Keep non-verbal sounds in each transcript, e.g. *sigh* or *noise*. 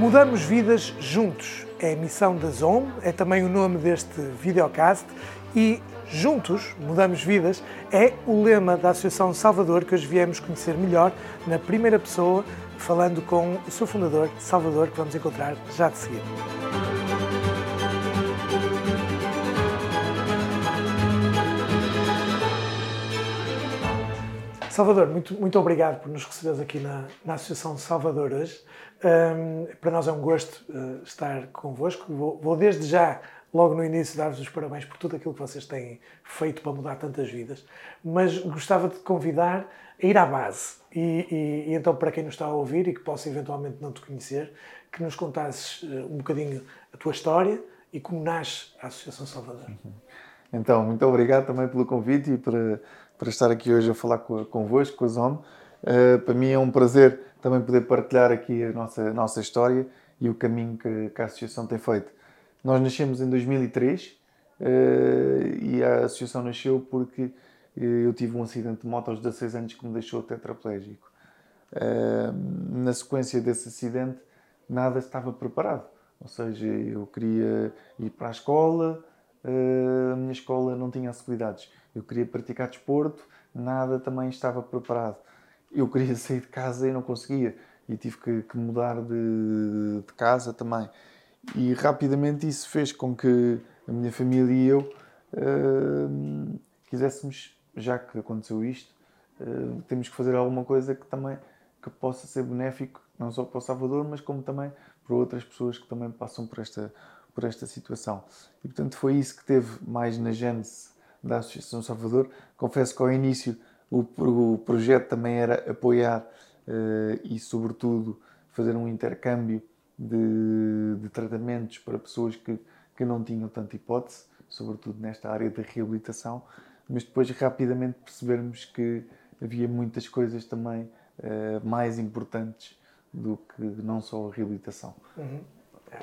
Mudamos vidas juntos. É a missão da ZOM, é também o nome deste videocast e Juntos Mudamos Vidas é o lema da Associação Salvador que hoje viemos conhecer melhor na primeira pessoa, falando com o seu fundador, Salvador, que vamos encontrar já de seguida. Salvador, muito, muito obrigado por nos receberes aqui na, na Associação Salvador hoje. Um, para nós é um gosto uh, estar convosco. Vou, vou, desde já, logo no início, dar-vos os parabéns por tudo aquilo que vocês têm feito para mudar tantas vidas, mas gostava de convidar a ir à base. E, e, e, então, para quem nos está a ouvir e que possa eventualmente não te conhecer, que nos contasses uh, um bocadinho a tua história e como nasce a Associação Salvador. Uhum. Então, muito obrigado também pelo convite e para para estar aqui hoje a falar convosco, com a ZOM. Uh, para mim é um prazer também poder partilhar aqui a nossa, a nossa história e o caminho que, que, a Associação tem feito. Nós nascemos em 2003 uh, eh, e a Associação nasceu porque eh, eu tive um acidente de moto aos 16 anos que me deixou tetraplégico. Uh, na sequência desse acidente, nada estava preparado. Ou seja, eu queria ir para a escola, a minha escola não tinha acessibilidades eu queria praticar desporto, nada também estava preparado. Eu queria *laughs* sair de casa e não conseguia. E tive que, que mudar de, de, casa também. E rapidamente isso fez com que a minha família e eu uh, quiséssemos, já que aconteceu isto, uh, temos que fazer alguma coisa que também que possa ser benéfico, não só para o Salvador, mas como também para outras pessoas que também passam por esta, por esta situação. E portanto foi isso que teve mais na gênese da Associação Salvador. Confesso que ao início o, o projeto também era apoiar uh, e, sobretudo, fazer um intercâmbio de, de, tratamentos para pessoas que, que não tinham tanta hipótese, sobretudo nesta área de reabilitação, mas depois rapidamente percebermos que havia muitas coisas também uh, mais importantes do que não só a reabilitação. Uhum.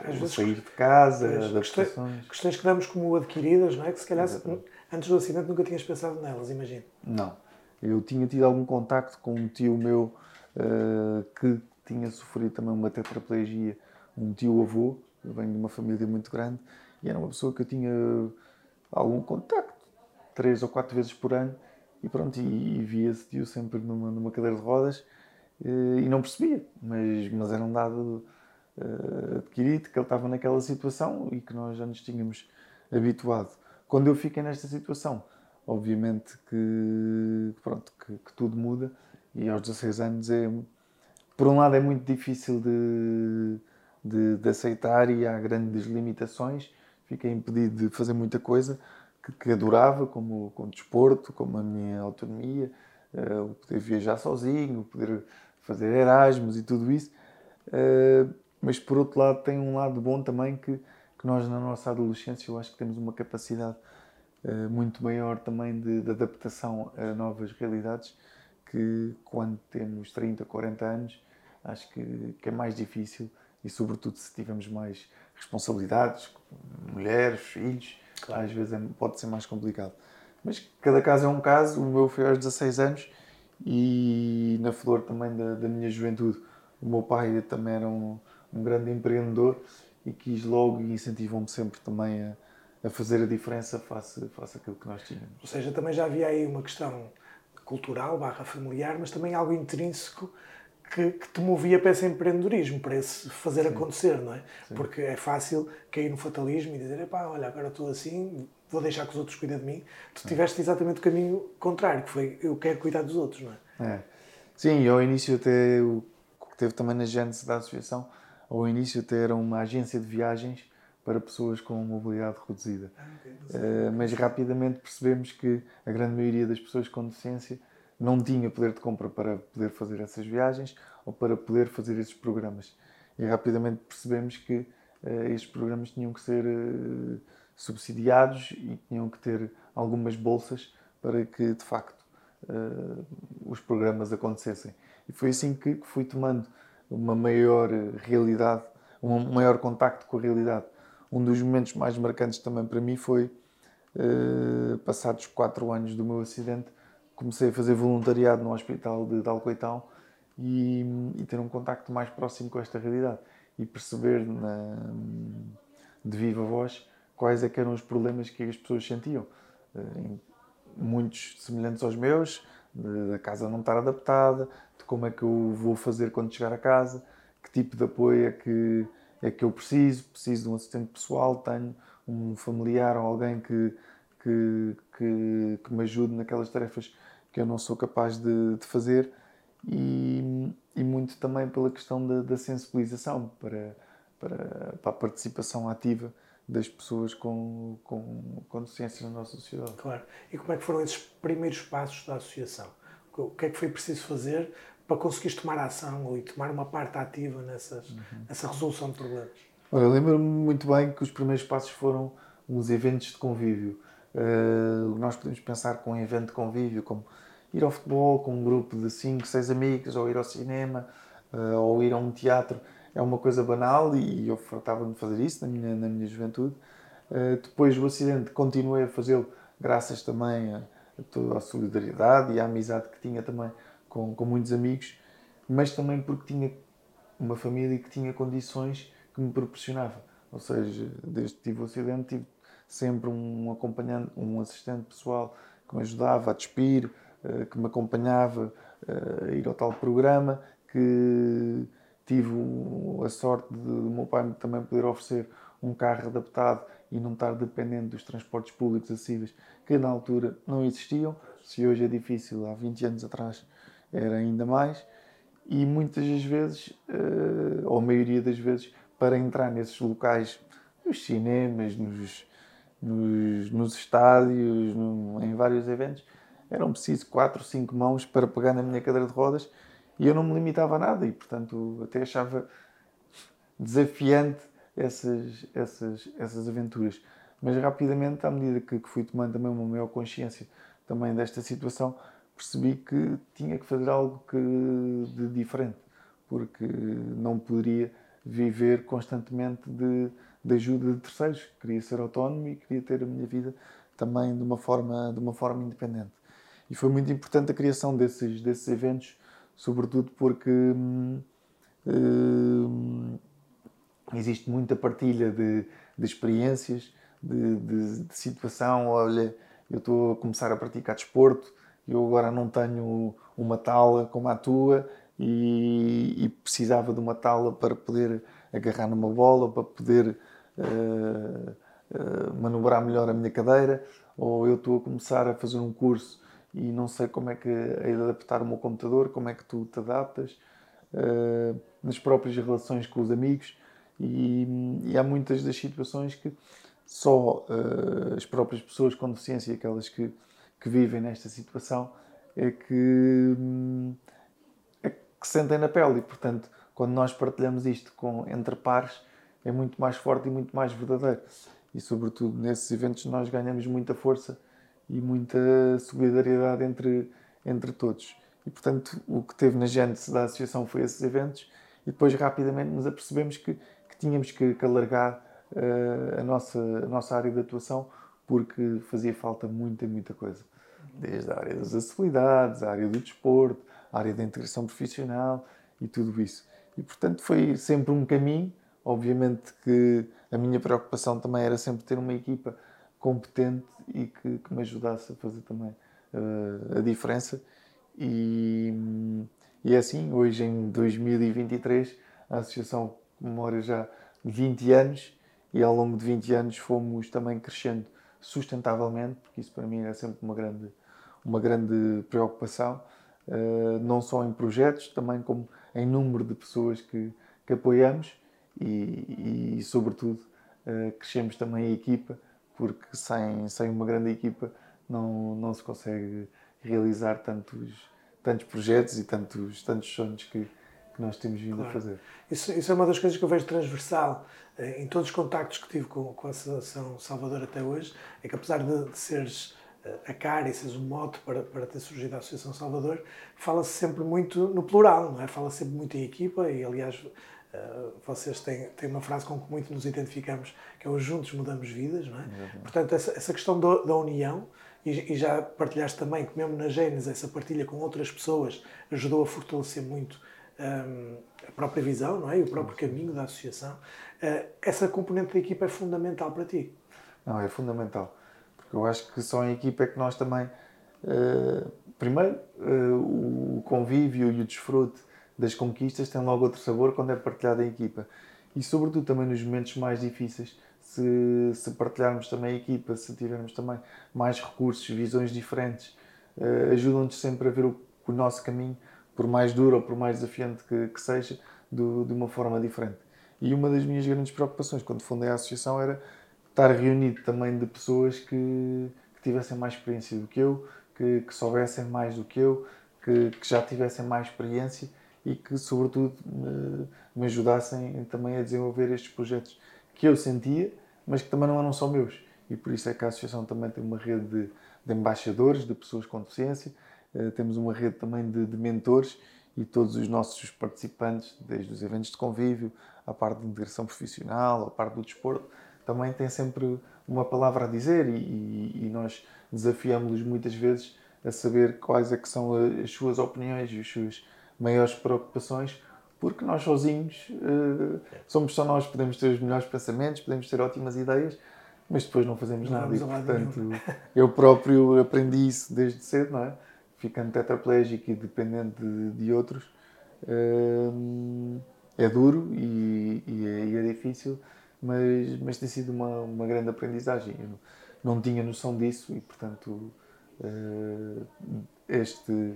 Às vezes, sair de casa, adaptações. Questões que damos como adquiridas, não é? Que se calhar Exatamente Antes do acidente nunca tinhas pensado nelas, imagino. Não. Eu tinha tido algum contacto com um tio meu uh, que tinha sofrido também uma tetraplegia, um tio-avô, eu venho de uma família muito grande, e era uma pessoa que eu tinha algum contacto, três ou quatro vezes por ano, e pronto, e, e via esse tio sempre numa, numa cadeira de rodas, uh, e não percebia, mas, mas era um dado uh, adquirido, que ele estava naquela situação e que nós já nos tínhamos habituado. Quando eu fiquei nesta situação, obviamente que, pronto, que, que, tudo muda e aos 16 anos é, por um lado é muito difícil de, de, de aceitar e há grandes limitações, fiquei impedido de fazer muita coisa que, que adorava, como, como desporto, como a minha autonomia, uh, o poder viajar sozinho, o poder fazer Erasmus e tudo isso. Uh, mas por outro lado tem um lado bom também que que nós na nossa adolescência eu acho que temos uma capacidade uh, muito maior também de, de, adaptação a novas realidades que quando temos 30, 40 anos acho que, que é mais difícil e sobretudo se tivermos mais responsabilidades, mulheres, filhos, claro. às vezes é, pode ser mais complicado. Mas cada caso é um caso, o meu foi aos 16 anos e na flor também da, da minha juventude. O meu pai também era um, um grande empreendedor e quis logo e incentivam-me sempre também a, a, fazer a diferença face, face àquilo que nós tínhamos. Ou seja, também já havia aí uma questão cultural, barra familiar, mas também algo intrínseco que, que te movia para esse empreendedorismo, para esse fazer Sim. acontecer, não é? Sim. Porque é fácil cair no fatalismo e dizer, epá, olha, agora estou assim, vou deixar que os outros cuidem de mim. Tu tiveste exatamente o caminho contrário, que foi, eu quero cuidar dos outros, não é? é. Sim, ao início até, o que teve também na gênese da associação, ao início até era uma agência de viagens para pessoas com mobilidade reduzida. Uh, mas rapidamente percebemos que a grande maioria das pessoas com deficiência não tinha poder de compra para poder fazer essas viagens ou para poder fazer esses programas. E rapidamente percebemos que uh, estes programas tinham que ser uh, subsidiados e tinham que ter algumas bolsas para que, de facto, os programas acontecessem. E foi assim que, que fui tomando uma maior realidade, um maior contacto com a realidade. Um dos momentos mais marcantes também para mim foi, eh, passados quatro anos do meu acidente, comecei a fazer voluntariado no hospital de, de Alcoitão e, e, ter um contacto mais próximo com esta realidade. e perceber na, de viva voz quais é eram os problemas que as pessoas sentiam. Uh, muitos semelhantes aos meus, da casa não estar adaptada, como é que eu vou fazer quando chegar a casa, que tipo de apoio é que, é que eu preciso, preciso de um assistente pessoal, tenho um familiar ou alguém que, que, que, que me ajude naquelas tarefas que eu não sou capaz de, de fazer e, e, muito também pela questão da, da sensibilização para, para, para, a participação ativa das pessoas com, com, com deficiência na nossa sociedade. Claro. E como é que foram esses primeiros passos da associação? O que é que foi preciso fazer para conseguires tomar ação e tomar uma parte ativa nessas, uhum. nessa resolução de problemas? Olha, lembro-me muito bem que os primeiros passos foram uns eventos de convívio. Uh, nós podemos pensar com um evento de convívio como ir ao futebol com um grupo de 5, 6 amigos, ou ir ao cinema, uh, ou ir a um teatro. É uma coisa banal e eu fartava-me de fazer isso na minha, na minha juventude. Uh, depois do acidente continuei a fazê-lo graças também a, a, toda a solidariedade e à amizade que tinha também com, com muitos amigos, mas também porque tinha uma família que tinha condições que me proporcionava. Ou seja, desde que tive o acidente, tive sempre um acompanhante, um assistente pessoal que me ajudava a despir, eh, que me acompanhava eh, a ir ao tal programa, que tive a sorte de o meu pai também poder oferecer um carro adaptado e não estar dependente dos transportes públicos acessíveis que na altura não existiam. Se hoje é difícil, há 20 anos atrás era ainda mais. E muitas das vezes, eh, ou a maioria das vezes, para entrar nesses locais, nos cinemas, nos, nos, nos estádios, no, em vários eventos, eram preciso quatro, cinco mãos para pegar na minha cadeira de rodas e eu não me limitava a nada e, portanto, até achava desafiante essas, essas, essas aventuras. Mas rapidamente, à medida que, que fui tomando também uma maior consciência também desta situação, percebi que tinha que fazer algo que, de diferente, porque não poderia viver constantemente de, de ajuda de terceiros. Queria ser autónomo e queria ter a minha vida também de uma forma, de uma forma independente. E foi muito importante a criação desses, desses eventos, sobretudo porque hum, hum, existe muita partilha de, de experiências, de, de, de, situação. Olha, eu estou a começar a praticar desporto, eu agora não tenho uma tala como a tua e, e precisava de uma tala para poder agarrar numa bola, para poder uh, uh, manobrar melhor a minha cadeira, ou eu estou a começar a fazer um curso e não sei como é que é adaptar o meu computador, como é que tu te adaptas uh, nas próprias relações com os amigos. E, e há muitas das situações que só as próprias pessoas com deficiência, aquelas que, que vivem nesta situação, é que, hum, é que sentem na pele e, portanto, quando nós partilhamos isto com, entre pares, é muito mais forte e muito mais verdadeiro. E, sobretudo, nesses eventos nós ganhamos muita força e muita solidariedade entre, entre todos. E, portanto, o que teve na gênese da associação foi esses eventos e depois rapidamente nos apercebemos que, que tínhamos que, que alargar uh, a, nossa, a nossa área de atuação porque fazia falta muita, muita coisa. Desde a área das acessibilidades, a área do desporto, a área da integração profissional e tudo isso. E, portanto, foi sempre um caminho. Obviamente que a minha preocupação também era sempre ter uma equipa competente e que, que me ajudasse a fazer também uh, a diferença. E, e é assim, hoje em 2023, a Associação comemora já 20 anos e ao longo de 20 anos fomos também crescendo sustentavelmente, porque isso para mim é sempre uma grande, uma grande preocupação, uh, não só em projetos, também como em número de pessoas que, que apoiamos e, e sobretudo, uh, crescemos também a equipa porque sem, sem uma grande equipa não, não se consegue realizar tantos, tantos projetos e tantos, tantos sonhos que, que nós temos vindo claro. a fazer. Isso, isso é uma das coisas que eu vejo transversal eh, em todos os contactos que tive com, com a Associação Salvador até hoje, é que apesar de, de seres eh, a cara e seres o um mote para, para ter surgido a Associação Salvador, fala-se sempre muito no plural, não é? Fala-se sempre muito em equipa e, aliás, Uh, vocês têm, têm uma frase com que muito nos identificamos, que é o juntos mudamos vidas, não é? Uhum. Portanto, essa, essa questão do, da união, e, e, já partilhaste também que mesmo na Gênesis essa partilha com outras pessoas ajudou a fortalecer muito um, a própria visão não é? e o próprio caminho da associação. Uh, essa componente da equipa é fundamental para ti? Não, é fundamental. Porque eu acho que só em equipa é que nós também. Uh, primeiro, uh, o convívio e o desfrute das conquistas tem logo outro sabor quando é partilhado em equipa. E, sobretudo, também nos momentos mais difíceis, se, se partilharmos também a equipa, se tivermos também mais recursos, visões diferentes, uh, ajudam-nos sempre a ver o, o, nosso caminho, por mais duro ou por mais desafiante que, que seja, do, de uma forma diferente. E uma das minhas grandes preocupações quando fundei a associação era estar reunido também de pessoas que, que tivessem mais experiência do que eu, que, que soubessem mais do que eu, que, que, já tivessem mais experiência e que, sobretudo, me, me, ajudassem também a desenvolver estes projetos que eu sentia, mas que também não eram só meus. E por isso é que a Associação também tem uma rede de, de embaixadores, de pessoas com deficiência, temos uma rede também de, de mentores e todos os nossos participantes, desde os eventos de convívio, a parte de integração profissional, a parte do desporto, também têm sempre uma palavra a dizer e, e, e nós desafiamos-los muitas vezes a saber quais é que são as suas opiniões e as suas maiores preocupações, porque nós sozinhos uh, somos só nós, podemos ter os melhores pensamentos, podemos ter ótimas ideias, mas depois não fazemos não nada. E, portanto, eu próprio aprendi isso desde cedo, não é? Ficando tetraplégico e dependente de, de outros, uh, é duro e, e, é, e é difícil mas, mas tem sido uma, uma grande aprendizagem. Eu não, não tinha noção disso e, portanto, uh, este,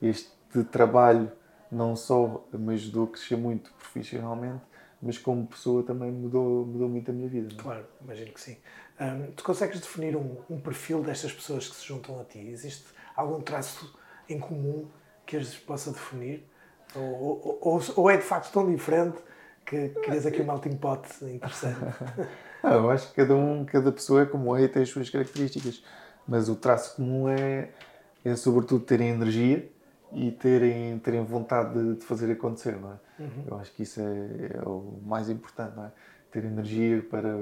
este trabalho não só me ajudou a crescer muito profissionalmente, mas como pessoa também mudou, mudou muito a minha vida. É? Claro, imagino que sim. Um, tu consegues definir um, um, perfil destas pessoas que se juntam a ti? Existe algum traço em comum que as possa definir? Ou, ou, ou, é de facto tão diferente que crias aqui um melting pot interessante. *laughs* ah, eu acho que cada um, cada pessoa é como é e tem as suas características, mas o traço comum é, é sobretudo terem energia e terem, terem vontade de, de fazer acontecer, não é? Uhum. Eu acho que isso é, é, o mais importante, não é? Ter energia para,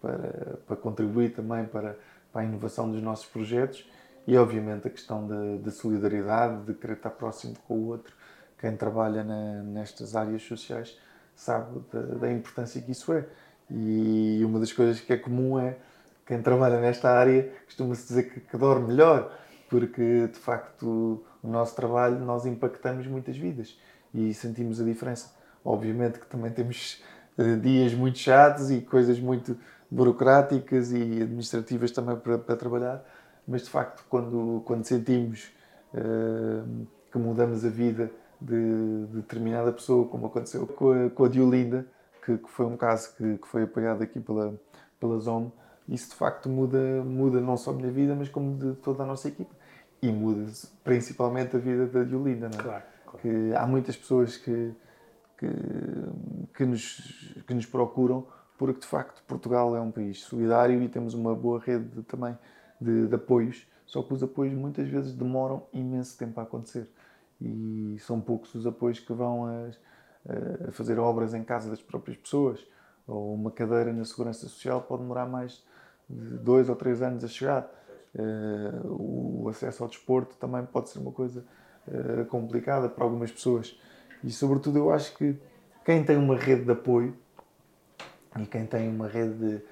para, para contribuir também para, para a inovação dos nossos projetos e, obviamente, a questão da, da solidariedade, de querer estar próximo com o outro. Quem trabalha na, nestas áreas sociais sabe da, da, importância que isso é. E uma das coisas que é comum é quem trabalha nesta área costuma-se dizer que, que dorme melhor, porque de facto o nosso trabalho nós impactamos muitas vidas e sentimos a diferença. Obviamente que também temos uh, dias muito chatos e coisas muito burocráticas e administrativas também para, para trabalhar, mas de facto quando, quando sentimos uh, que mudamos a vida de, de determinada pessoa, como aconteceu com a, com a Diolinda, que, que, foi um caso que, que, foi apoiado aqui pela, pela ZOM. Isso de facto muda, muda não só a minha vida, mas como de toda a nossa equipa. E muda principalmente a vida da Diolinda, não é? Claro, claro. Que há muitas pessoas que, que, que, nos, que nos procuram porque de facto Portugal é um país solidário e temos uma boa rede de, também de, de apoios, só que os apoios muitas vezes demoram imenso tempo a acontecer e são poucos os apoios que vão a, a, fazer obras em casa das próprias pessoas. Ou uma cadeira na Segurança Social pode demorar mais de dois ou três anos a chegar. Uh, o acesso ao desporto também pode ser uma coisa uh, complicada para algumas pessoas. E, sobretudo, eu acho que quem tem uma rede de apoio e quem tem uma rede de,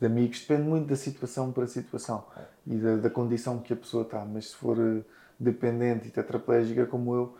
de amigos depende muito da situação para situação e da, da, condição que a pessoa está. Mas se for uh, dependente e tetraplégica como eu,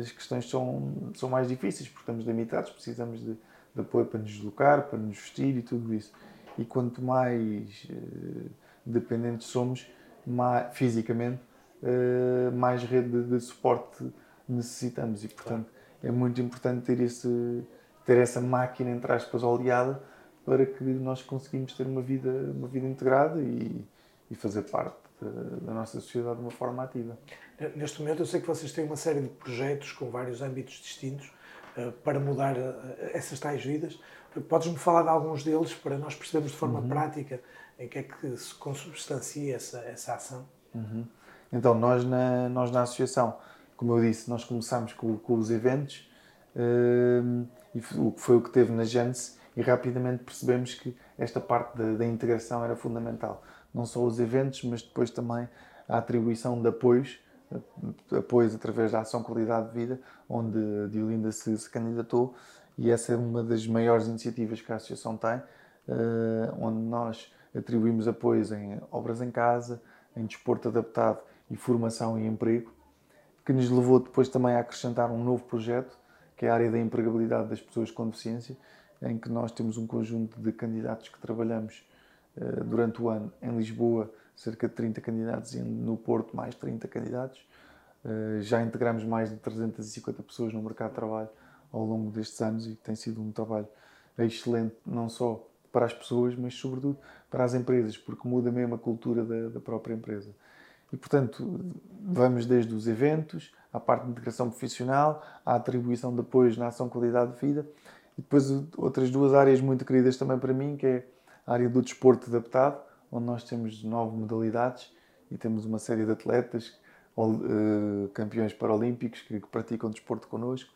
as questões são, são mais difíceis, porque estamos limitados, precisamos de, de apoio para nos deslocar, para nos vestir e tudo isso. E quanto mais uh, dependentes somos, mais, fisicamente, uh, mais rede de, de, suporte necessitamos. E, portanto, é muito importante ter, esse, ter essa máquina, entre aspas, oleada, para que nós conseguimos ter uma vida, uma vida integrada e, e fazer parte da nossa sociedade de uma forma ativa. Neste momento, eu sei que vocês têm uma série de projetos com vários âmbitos distintos uh, para mudar uh, essas tais vidas. Podes-me falar de alguns deles para nós percebermos de forma uhum. prática em que é que se consubstancia essa, essa ação? Uhum. Então, nós na, nós na associação, como eu disse, nós começámos com, com os eventos uh, e foi o que teve na Gênesis e rapidamente percebemos que esta parte da, da integração era fundamental não só os eventos, mas depois também a atribuição de apoios apoios através da Ação Qualidade de Vida, onde Diolinda se, se candidatou, e essa é uma das maiores iniciativas que a Associação tem, onde nós atribuímos apoios em obras em casa, em desporto adaptado e formação e emprego, que nos levou depois também a acrescentar um novo projeto, que é a área da empregabilidade das pessoas com deficiência, em que nós temos um conjunto de candidatos que trabalhamos durante o ano em Lisboa, cerca de 30 candidatos, e no Porto, mais 30 candidatos. Uh, já integramos mais de 350 pessoas no mercado de trabalho ao longo destes anos e tem sido um trabalho excelente, não só para as pessoas, mas sobretudo para as empresas, porque muda mesmo a cultura da, da própria empresa. E, portanto, vamos desde os eventos, à parte de integração profissional, à atribuição de apoios na ação qualidade de vida, e depois outras duas áreas muito queridas também para mim, que é área do desporto adaptado, onde nós temos nove modalidades e temos uma série de atletas, eh, campeões paralímpicos que, praticam desporto connosco,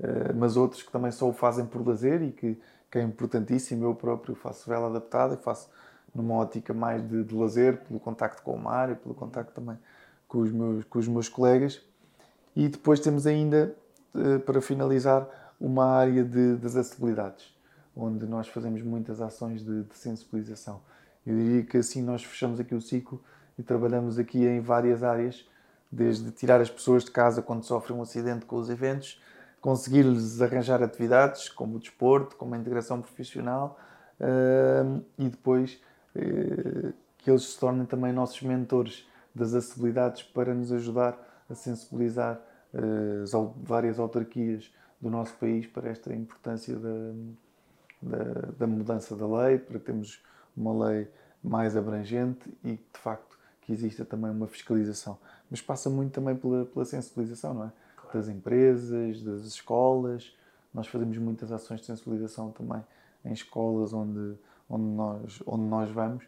eh, mas outros que também só o fazem por lazer e que, que é importantíssimo. Eu próprio faço vela adaptada e faço numa ótica mais de, de lazer, pelo contacto com o mar e pelo contacto também com os meus, com os meus colegas. E depois temos ainda, eh, para finalizar, uma área de, das acessibilidades, onde nós fazemos muitas ações de, de sensibilização. Eu diria que assim nós fechamos aqui o ciclo e trabalhamos aqui em várias áreas, desde tirar as pessoas de casa quando sofrem um acidente com os eventos, conseguir-lhes arranjar atividades como o desporto, como a integração profissional uh, e depois uh, que eles se tornem também nossos mentores das acessibilidades para nos ajudar a sensibilizar uh, as várias autarquias do nosso país para esta importância da, da, da mudança da lei, para termos uma lei mais abrangente e de facto que exista também uma fiscalização. Mas passa muito também pela, pela sensibilização, não é? das empresas, das escolas. Nós fazemos muitas ações de sensibilização também em escolas onde, onde, nós, onde nós vamos,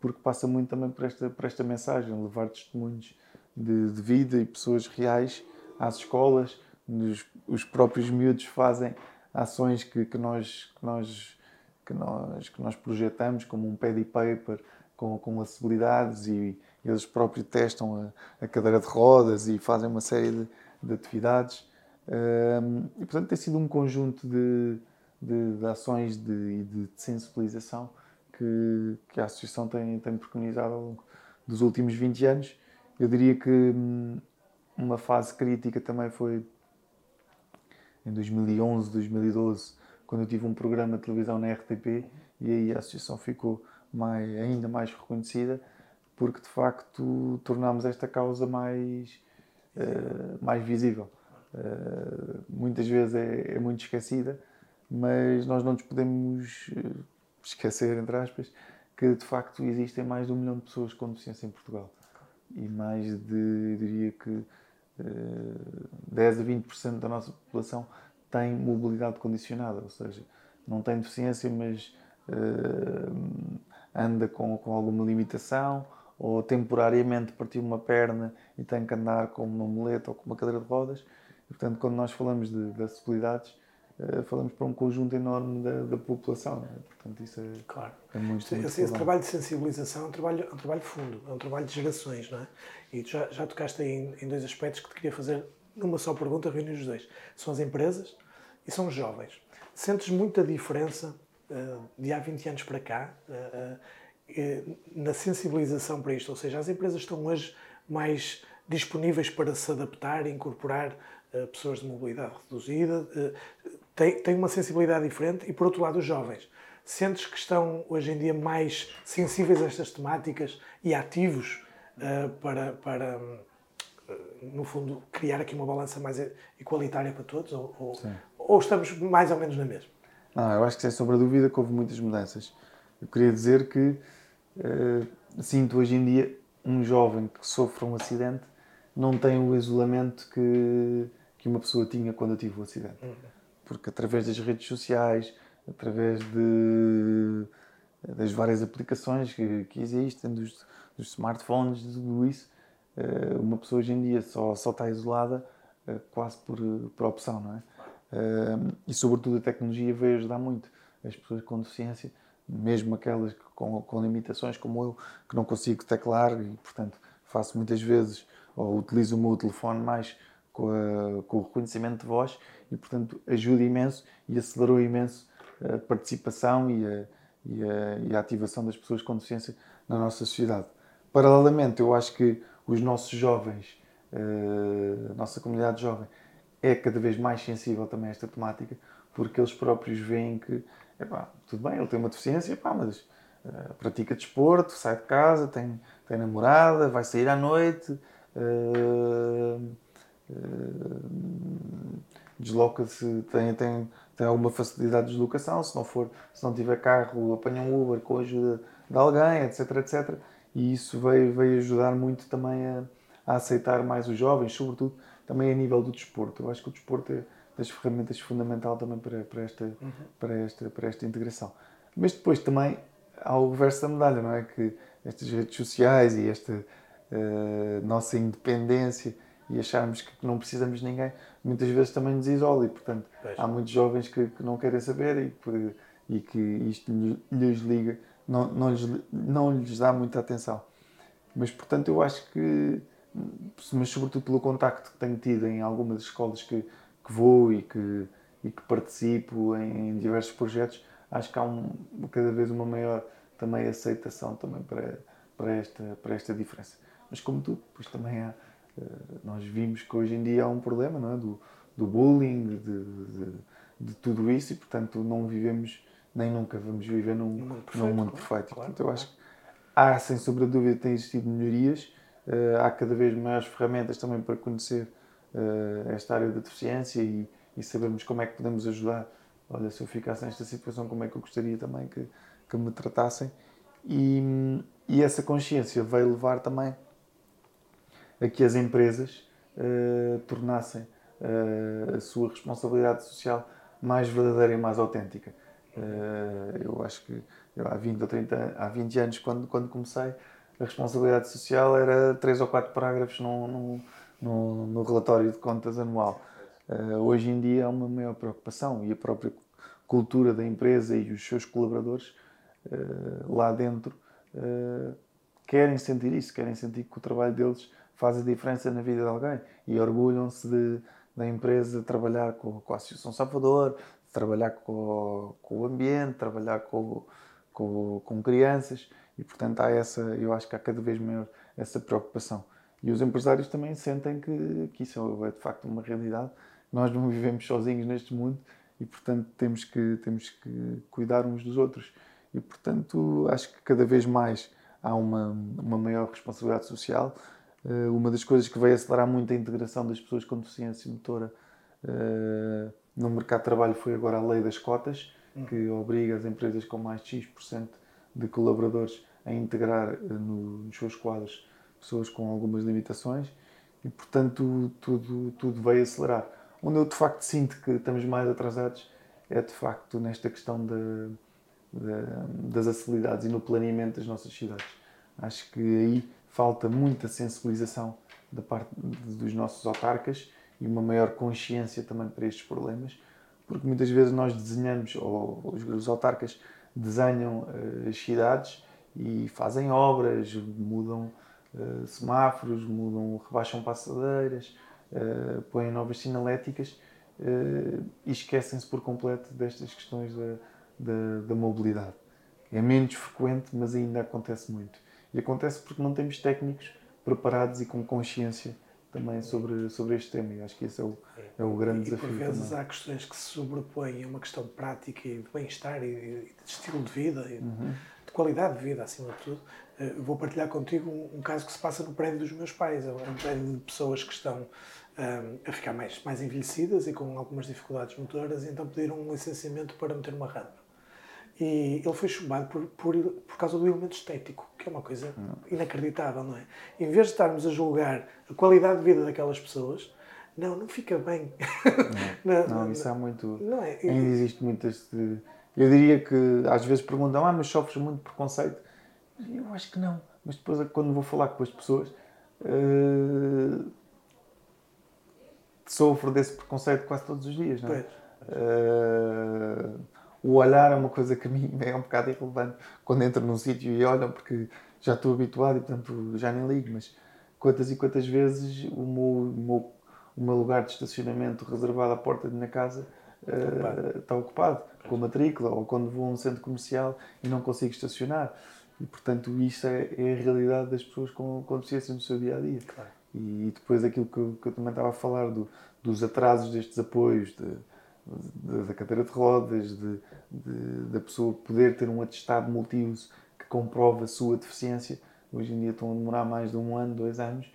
porque passa muito também por esta, por esta mensagem, levar testemunhos de, de vida e pessoas reais às escolas. Nos, os próprios miúdos fazem ações que, que, nós, que, nós, que, nós, que nós projetamos, como um paddy paper com, com acessibilidades e, e eles próprios testam a, a cadeira de rodas e fazem uma série de, de atividades. e, portanto, tem sido um conjunto de, de, de ações de, de, sensibilização que, que, a Associação tem, tem preconizado ao longo dos últimos 20 anos. Eu diria que hum, uma fase crítica também foi em 2011, 2012, quando eu tive um programa de televisão na RTP e aí a associação ficou mais, ainda mais reconhecida porque de facto tornámos esta causa mais eh, mais visível. Uh, muitas vezes é, é, muito esquecida, mas nós não nos podemos eh, esquecer, entre aspas, que de facto existem mais de um milhão de pessoas com deficiência em Portugal. E mais de, diria que, uh, 10 a 20% da nossa população tem mobilidade condicionada, ou seja, não tem deficiência, mas uh, anda com, com alguma limitação ou temporariamente partiu uma perna e tem que andar com uma muleta ou com uma cadeira de rodas. E, portanto, quando nós falamos de, de acessibilidades, falamos para um conjunto enorme da, da população. Né? Portanto, isso é, claro. é muito, muito esse, esse, trabalho de sensibilização é um trabalho, é um trabalho fundo, é um trabalho de gerações, não é? E tu já, já tocaste aí em, em dois aspectos que te queria fazer numa só pergunta, reunir os dois. São as empresas e são os jovens. Sentes muita diferença uh, de há 20 anos para cá? Uh, eh, na sensibilização para isto, ou seja, as empresas estão hoje mais disponíveis para se adaptar e incorporar uh, pessoas de mobilidade reduzida, tem, tem uma sensibilidade diferente e, por outro lado, os jovens. Sentes que estão hoje em dia mais sensíveis a estas temáticas e ativos uh, para, para no fundo, criar aqui uma balança mais igualitária para todos? Ou, ou, ou estamos mais ou menos na mesma? Ah, eu acho que sem sombra de dúvida que houve muitas mudanças. Eu queria dizer que uh, sinto hoje em dia um jovem que sofre um acidente não tem o isolamento que, que uma pessoa tinha quando eu tive o acidente. Uhum. Porque através das redes sociais, através de, das várias aplicações que, que existem, dos, dos smartphones, de tudo isso, uh, uma pessoa hoje em dia só, só está isolada uh, quase por, por opção, não é? e sobretudo a tecnologia veio ajudar muito as pessoas com deficiência mesmo aquelas com, com limitações como eu, que não consigo teclar e, portanto, faço muitas vezes ou utilizo o meu telefone mais com, a, com o reconhecimento de voz e, portanto, ajuda imenso e acelerou imenso a participação e a, e a, e a ativação das pessoas com deficiência na nossa sociedade. Paralelamente, eu acho que os nossos jovens, eh, a nossa comunidade jovem, é cada vez mais sensível também a esta temática, porque eles próprios veem que, epá, tudo bem, ele tem uma deficiência, epá, mas uh, pratica desporto, sai de casa, tem, tem namorada, vai sair à noite, uh, desloca-se, tem, tem, tem alguma facilidade de deslocação, se não for, se não tiver carro, apanha um Uber com a ajuda de alguém, etc, etc. E isso veio, veio ajudar muito também a, a aceitar mais os jovens, sobretudo também a nível do desporto. Eu acho que o desporto é das ferramentas fundamental também para, para, esta, uhum. para, esta, para esta integração. Mas depois também há o reverso da medalha, não é? Que estas redes sociais e esta uh, nossa independência e acharmos que não precisamos de ninguém, muitas vezes também nos isola e, portanto, pois. há muitos jovens que, que, não querem saber e, por, e que isto lhes liga, não, não, lhes, não lhes dá muita atenção. Mas, portanto, eu acho que, mas sobretudo pelo contacto que tenho tido em algumas escolas que, que vou e que, e que participo em, em diversos projetos, acho que há um, cada vez uma maior também aceitação também para, para, esta, para esta diferença. Mas como tudo, depois também há, nós vimos que hoje em dia há um problema não é? do, do bullying, de, de, de tudo isso e portanto não vivemos, nem nunca vamos viver num, mundo perfeito. Num mundo perfeito. Claro, portanto, eu acho que há, sem sombra de dúvida, têm existido melhorias, uh, há cada vez maiores ferramentas também para conhecer uh, esta área da deficiência e, e sabermos como é que podemos ajudar. Olha, se eu ficasse nesta situação, como é que eu gostaria também que, que me tratassem? E, e essa consciência veio levar também a que as empresas uh, tornassem uh, a sua responsabilidade social mais verdadeira e mais autêntica. Uh, eu acho que eu, há 20 ou 30 há 20 anos, quando, quando comecei, a responsabilidade social era três ou quatro parágrafos num, no, no relatório de contas anual. Hoje em dia há uma maior preocupação e a própria cultura da empresa e os seus colaboradores lá dentro querem sentir isso, querem sentir que o trabalho deles faz a diferença na vida de alguém e orgulham-se da empresa trabalhar com, com, a Associação Salvador, trabalhar com, com o ambiente, trabalhar com, com, com crianças e portanto há essa, eu acho que há cada vez maior essa preocupação. E os empresários também sentem que, que isso é de facto uma realidade. Nós não vivemos sozinhos neste mundo e, portanto, temos que, temos que cuidar uns dos outros. E, portanto, acho que cada vez mais há uma, uma maior responsabilidade social. Uh, uma das coisas que veio acelerar muito a integração das pessoas com deficiência motora uh, no mercado de trabalho foi agora a lei das cotas, hum. que obriga as empresas com mais de X% de colaboradores a integrar no, nos seus quadros pessoas com algumas limitações e, portanto, tudo, tudo veio acelerar. Onde eu, de facto, sinto que estamos mais atrasados é, de facto, nesta questão de, de, das acessibilidades e no planeamento das nossas cidades. Acho que aí falta muita sensibilização da parte dos nossos autarcas e uma maior consciência também para estes problemas, porque muitas vezes nós desenhamos, ou os autarcas desenham uh, as cidades e fazem obras, mudam uh, semáforos, mudam, rebaixam passadeiras, uh, põem novas sinaléticas e esquecem-se por completo destas questões da, da, da, mobilidade. É menos frequente, mas ainda acontece muito. E acontece porque não temos técnicos preparados e com consciência também sobre, sobre este tema. E acho que esse é o, é o grande e, desafio. E por vezes também. há questões que se sobrepõem a uma questão prática e de bem-estar e, de estilo de vida, uhum. de qualidade de vida, acima de tudo, eh, vou partilhar contigo um, um, caso que se passa no prédio dos meus pais. É um prédio de pessoas que estão um, ehm, a ficar mais, mais envelhecidas e com algumas dificuldades motoras, e então pediram um licenciamento para meter uma rampa. E ele foi chumbado por, por, por causa do elemento estético, que é uma coisa inacreditável, não é? Em vez de estarmos a julgar a qualidade de vida daquelas pessoas, não, não fica bem. Não, *laughs* não, não isso há muito. Não é? Ainda existe muito este. Eu diria que às vezes perguntam, ah, mas sofres muito preconceito. Eu acho que não. Mas depois, quando vou falar com as pessoas, uh, sofro desse preconceito quase todos os dias, não é? Uh, o olhar é uma coisa que a mim *laughs* é um bocado irrelevante quando entro num sítio e olham, porque já estou habituado e, portanto, já nem ligo. Mas quantas e quantas vezes o meu, o meu, o meu lugar de estacionamento reservado à porta da minha casa está ocupado com a matrícula ou quando vou a um centro comercial e não consigo estacionar. E, portanto, isto é, é a realidade das pessoas com, com deficiência no seu dia a dia. Claro. E depois aquilo que eu, que eu também estava a falar do, dos atrasos destes apoios, de, da cadeira de rodas, de, da pessoa poder ter um atestado multiuso que comprova a sua deficiência. Hoje em dia estão a demorar mais de um ano, dois anos.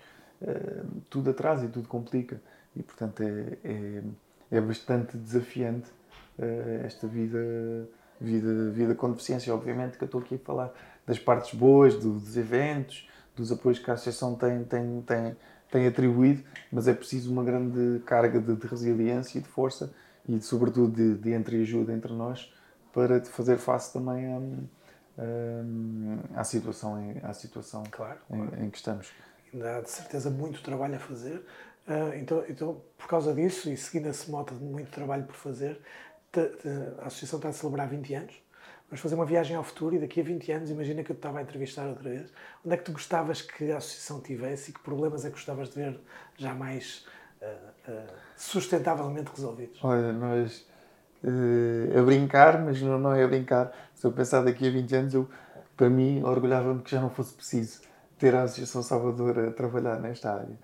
Uh, tudo atrasa e tudo complica. E, portanto, é, é, é bastante desafiante uh, esta vida, vida, vida com deficiência. Obviamente que eu estou aqui a falar das partes boas, do, dos eventos, dos apoios que a Associação tem, tem, tem, tem atribuído, mas é preciso uma grande carga de, de resiliência e de força e, sobretudo, de, de entreajuda entre nós para fazer face também à, à situação, em, à situação claro, em, claro. em, que estamos. Ainda há, de certeza, muito trabalho a fazer. Uh, então, então, por causa disso, e seguindo esse moto de muito trabalho por fazer, a Associação está a celebrar 20 anos. Vamos fazer uma viagem ao futuro e daqui a 20 anos, imagina que eu te estava a entrevistar outra vez. Onde é que tu gostavas que a associação tivesse e que problemas é que gostavas de ver já mais uh, uh, sustentavelmente resolvidos? Olha, nós uh, a brincar, mas não, não é a brincar. Se eu pensar daqui a 20 anos, eu, para mim, orgulhava-me que já não fosse preciso ter a Associação Salvador a trabalhar nesta área.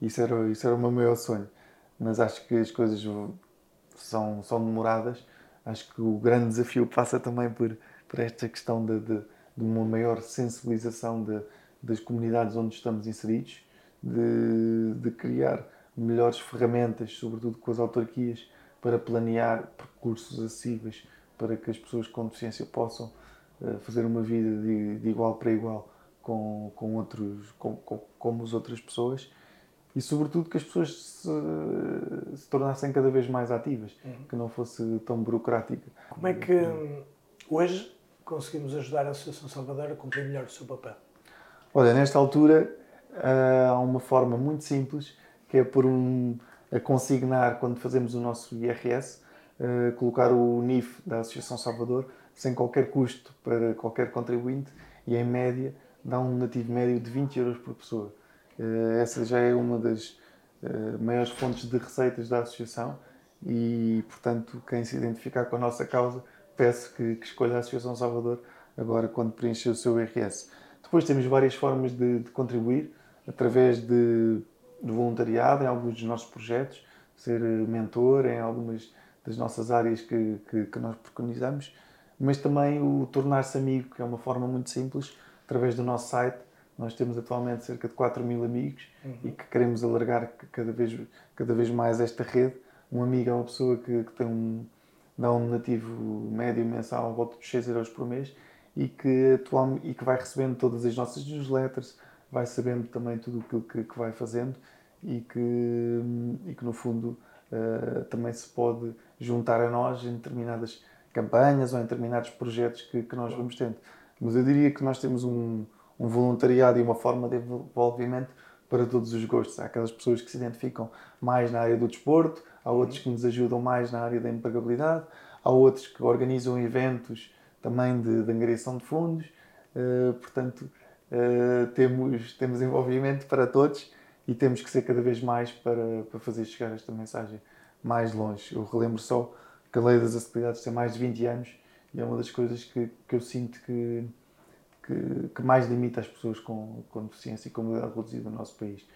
isso, era, isso era o meu maior sonho. Mas acho que as coisas são, são demoradas acho que o grande desafio passa também por, por esta questão de, de, de uma maior sensibilização de, das comunidades onde estamos inseridos, de, de criar melhores ferramentas, sobretudo com as autarquias, para planear percursos acessíveis para que as pessoas com deficiência possam uh, fazer uma vida de, de, igual para igual com, com outros, com, com, como as outras pessoas e sobretudo que as pessoas se, se tornassem cada vez mais ativas, uhum. que não fosse tão burocrática. Como é que hum, hoje conseguimos ajudar a Associação Salvador a cumprir melhor o seu papel? Olha, nesta altura ah, há uma forma muito simples que é por um consignar quando fazemos o nosso IRS, ah, colocar o NIF da Associação Salvador sem qualquer custo para qualquer contribuinte e em média dá um nativo médio de 20 euros por pessoa. Eh, essa já é uma das eh, maiores fontes de receitas da associação e, portanto, quem se identificar com a nossa causa, peço que, que escolha a Associação Salvador agora quando preencher o seu IRS. Depois temos várias formas de, de contribuir, através de, de, voluntariado em alguns dos nossos projetos, ser mentor em algumas das nossas áreas que, que, que nós preconizamos, mas também o tornar-se amigo, que é uma forma muito simples, através do nosso site, nós temos atualmente cerca de 4 mil amigos uhum. e que queremos alargar cada vez, cada vez mais esta rede. Um amigo é uma pessoa que, que tem um, dá um nativo médio mensal à volta de 6 euros por mês e que, atual, e que vai recebendo todas as nossas newsletters, vai sabendo também tudo aquilo que, que vai fazendo e que, e que no fundo uh, também se pode juntar a nós em determinadas campanhas ou em determinados projetos que, que nós vamos tendo. Mas eu diria que nós temos um, um voluntariado e uma forma de envolvimento para todos os gostos. Há aquelas pessoas que se identificam mais na área do desporto, há outros que nos ajudam mais na área da empregabilidade, há outros que organizam eventos também de, de angariação de fundos. Uh, portanto, uh, temos, temos envolvimento para todos e temos que ser cada vez mais para, para fazer chegar esta mensagem mais longe. Eu relembro só que a Lei das Acessibilidades tem mais de 20 anos e é uma das coisas que, que eu sinto que que, que mais limita as pessoas com, com deficiência e com mobilidade reduzida no nosso país.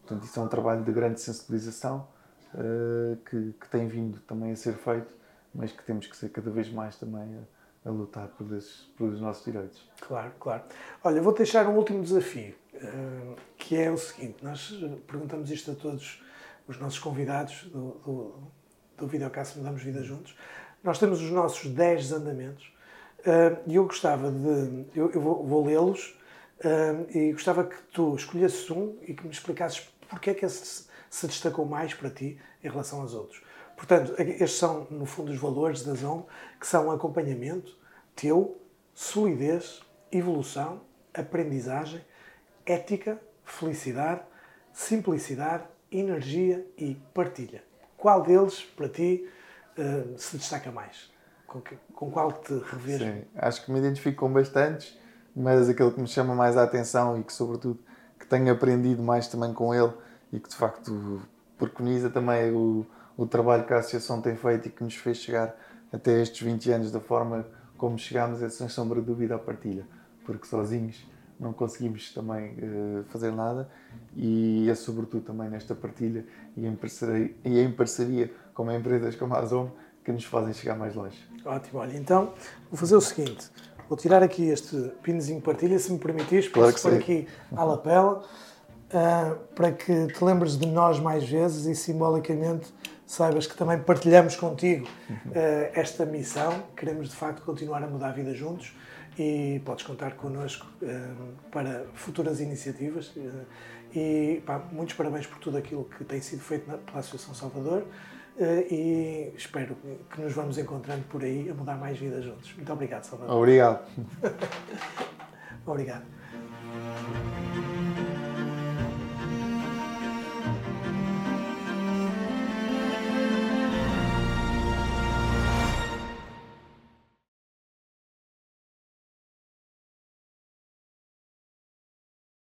Portanto, isso é um trabalho de grande sensibilização uh, que, que tem vindo também a ser feito, mas que temos que ser cada vez mais também a, lutar pelos, nossos direitos. Claro, claro. Olha, vou deixar um último desafio, uh, que é o seguinte: nós perguntamos isto a todos os nossos convidados do, do, do Videocast Mudamos Vida Juntos. Nós temos os nossos 10 andamentos ah, e eu gostava de. Eu, eu vou, vou lê-los e gostava que tu escolhesses um e que me explicasses porque é que esse se destacou mais para ti em relação aos outros. Portanto, estes são, no fundo, os valores da ZON, que são acompanhamento teu, solidez, evolução, aprendizagem, ética, felicidade, simplicidade, energia e partilha. Qual deles, para ti, uh, se destaca mais? Com, que, com qual te revês? Sim, acho que me identifico com bastantes, mas aquele que me chama mais a atenção e que, sobretudo, que tenho aprendido mais também com ele e que de facto preconiza também o, o trabalho que a Associação tem feito e que nos fez chegar até estes 20 anos da forma como chegámos, é sem sombra de dúvida à partilha, porque sozinhos não conseguimos também uh, fazer nada e é sobretudo também nesta partilha e em parceria, e em parceria com empresas como a Azom que nos fazem chegar mais longe. Ótimo, olha, então vou fazer o seguinte, vou tirar aqui este pinozinho partilha, se me permitires, claro posso pôr aqui à lapela, uh, para que te lembres de nós mais vezes e simbolicamente saibas que também partilhamos contigo uh, esta missão, queremos de facto continuar a mudar a vida juntos e podes contar connosco uh, para futuras iniciativas. Uh, e pá, muitos parabéns por tudo aquilo que tem sido feito pela Associação Salvador e espero que nos vamos encontrando por aí a mudar mais vidas juntos. Muito obrigado, Salvador. Obrigado. *laughs* obrigado.